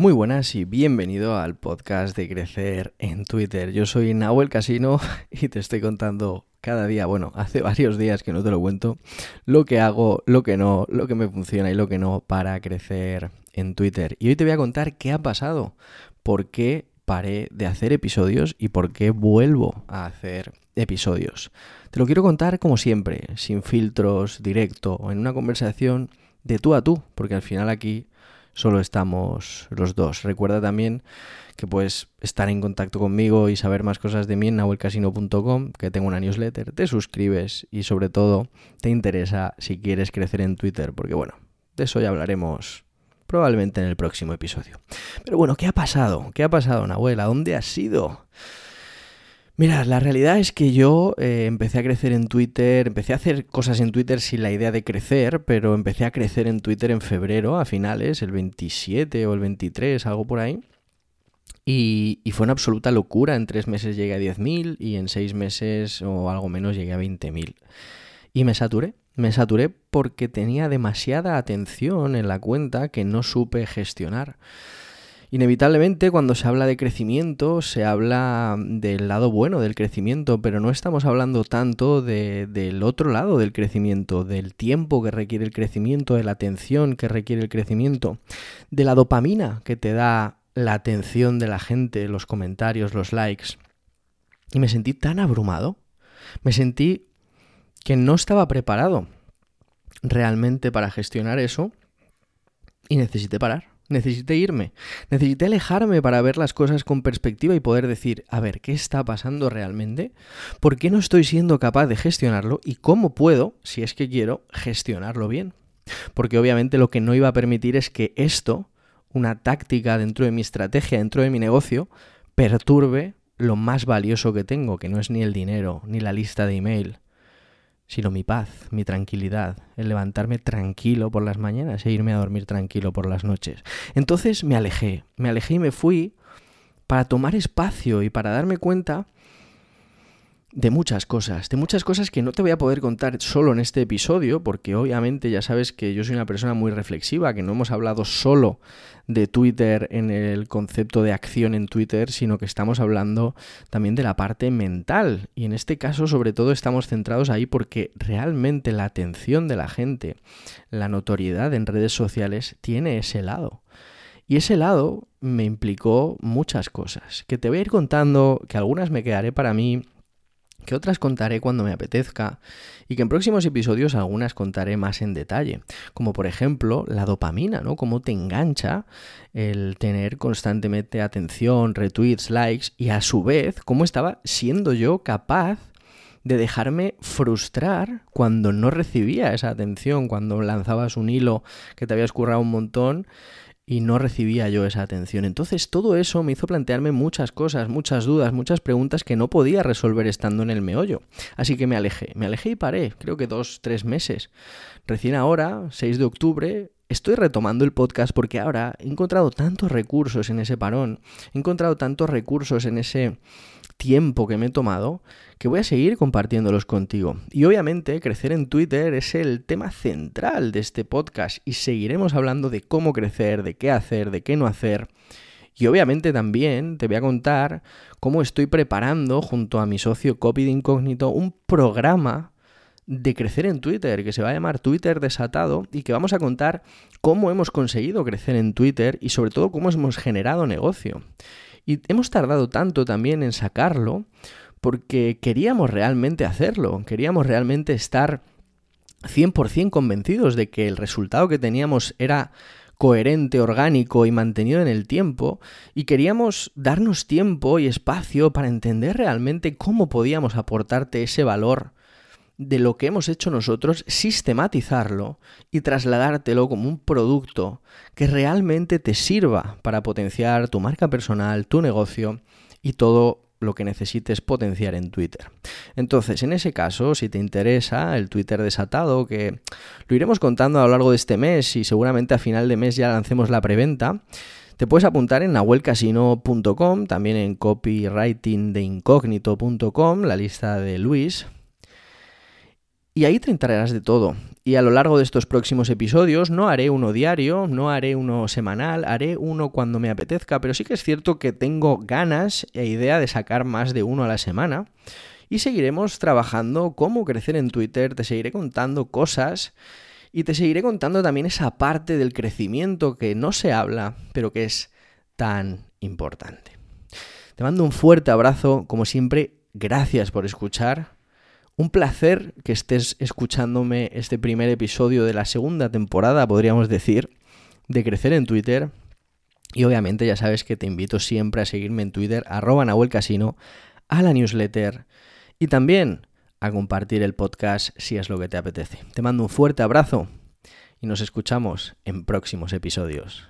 Muy buenas y bienvenido al podcast de Crecer en Twitter. Yo soy Nahuel Casino y te estoy contando cada día, bueno, hace varios días que no te lo cuento, lo que hago, lo que no, lo que me funciona y lo que no para crecer en Twitter. Y hoy te voy a contar qué ha pasado, por qué paré de hacer episodios y por qué vuelvo a hacer episodios. Te lo quiero contar como siempre, sin filtros, directo, en una conversación de tú a tú, porque al final aquí solo estamos los dos. Recuerda también que puedes estar en contacto conmigo y saber más cosas de mí en nahuelcasino.com, que tengo una newsletter, te suscribes y sobre todo te interesa si quieres crecer en Twitter, porque bueno, de eso ya hablaremos probablemente en el próximo episodio. Pero bueno, ¿qué ha pasado? ¿Qué ha pasado, Nahuel? ¿A dónde has ido? Mira, la realidad es que yo eh, empecé a crecer en Twitter, empecé a hacer cosas en Twitter sin la idea de crecer, pero empecé a crecer en Twitter en febrero, a finales, el 27 o el 23, algo por ahí. Y, fue una absoluta locura. En tres meses llegué a 10.000 y en seis meses o algo menos llegué a 20.000. Y me saturé. Me saturé porque tenía demasiada atención en la cuenta que no supe gestionar. Inevitablemente cuando se habla de crecimiento se habla del lado bueno del crecimiento, pero no estamos hablando tanto del otro lado del crecimiento, del tiempo que requiere el crecimiento, de la atención que requiere el crecimiento, de la dopamina que te da la atención de la gente, los comentarios, los likes. Y me sentí tan abrumado, me sentí que no estaba preparado realmente para gestionar eso y necesité parar necesité irme, necesité alejarme para ver las cosas con perspectiva y poder decir, a ver, ¿qué está pasando realmente? ¿Por qué no estoy siendo capaz de gestionarlo? ¿Y cómo puedo, si es que quiero, gestionarlo bien? Porque obviamente lo que no iba a permitir es que esto, una táctica dentro de mi estrategia, dentro de mi negocio, perturbe lo más valioso que tengo, que no es ni el dinero, ni la lista de email, sino mi paz, mi tranquilidad, el levantarme tranquilo por las mañanas e irme a dormir tranquilo por las noches. Entonces me alejé, me alejé y me fui para tomar espacio y para darme cuenta de muchas cosas, de muchas cosas que no te voy a poder contar solo en este episodio, porque obviamente ya sabes que yo soy una persona muy reflexiva, que no hemos hablado solo de Twitter en el concepto de acción en Twitter, sino que estamos hablando también de la parte mental. Y en este caso, sobre todo, estamos centrados ahí porque realmente la atención de la gente, la notoriedad en redes sociales, tiene ese lado. Y ese lado me implicó muchas cosas, que te voy a ir contando, que algunas me quedaré para mí que otras contaré cuando me apetezca y que en próximos episodios algunas contaré más en detalle, como por ejemplo la dopamina, ¿no? Cómo te engancha el tener constantemente atención, retweets, likes y a su vez cómo estaba siendo yo capaz de dejarme frustrar cuando no recibía esa atención, cuando lanzabas un hilo que te había currado un montón y no recibía yo esa atención. Entonces todo eso me hizo plantearme muchas cosas, muchas dudas, muchas preguntas que no podía resolver estando en el meollo. Así que me alejé, me alejé y paré, creo que dos, tres meses. Recién ahora, 6 de octubre, estoy retomando el podcast porque ahora he encontrado tantos recursos en ese parón, he encontrado tantos recursos en ese tiempo que me he tomado que voy a seguir compartiéndolos contigo. Y obviamente crecer en Twitter es el tema central de este podcast y seguiremos hablando de cómo crecer, de qué hacer, de qué no hacer. Y obviamente también te voy a contar cómo estoy preparando junto a mi socio Copy de Incógnito un programa de crecer en Twitter que se va a llamar Twitter Desatado y que vamos a contar cómo hemos conseguido crecer en Twitter y sobre todo cómo hemos generado negocio. Y hemos tardado tanto también en sacarlo porque queríamos realmente hacerlo, queríamos realmente estar 100% convencidos de que el resultado que teníamos era coherente, orgánico y mantenido en el tiempo, y queríamos darnos tiempo y espacio para entender realmente cómo podíamos aportarte ese valor de lo que hemos hecho nosotros, sistematizarlo y trasladártelo como un producto que realmente te sirva para potenciar tu marca personal, tu negocio y todo lo que necesites potenciar en Twitter. Entonces, en ese caso, si te interesa el Twitter desatado, que lo iremos contando a lo largo de este mes y seguramente a final de mes ya lancemos la preventa, te puedes apuntar en nahuelcasino.com, también en copywritingdeincógnito.com, la lista de Luis. Y ahí te enterarás de todo. Y a lo largo de estos próximos episodios no haré uno diario, no haré uno semanal, haré uno cuando me apetezca, pero sí que es cierto que tengo ganas e idea de sacar más de uno a la semana. Y seguiremos trabajando cómo crecer en Twitter, te seguiré contando cosas y te seguiré contando también esa parte del crecimiento que no se habla, pero que es tan importante. Te mando un fuerte abrazo, como siempre, gracias por escuchar. Un placer que estés escuchándome este primer episodio de la segunda temporada, podríamos decir, de Crecer en Twitter. Y obviamente ya sabes que te invito siempre a seguirme en Twitter, arroba Nahuel Casino, a la newsletter y también a compartir el podcast si es lo que te apetece. Te mando un fuerte abrazo y nos escuchamos en próximos episodios.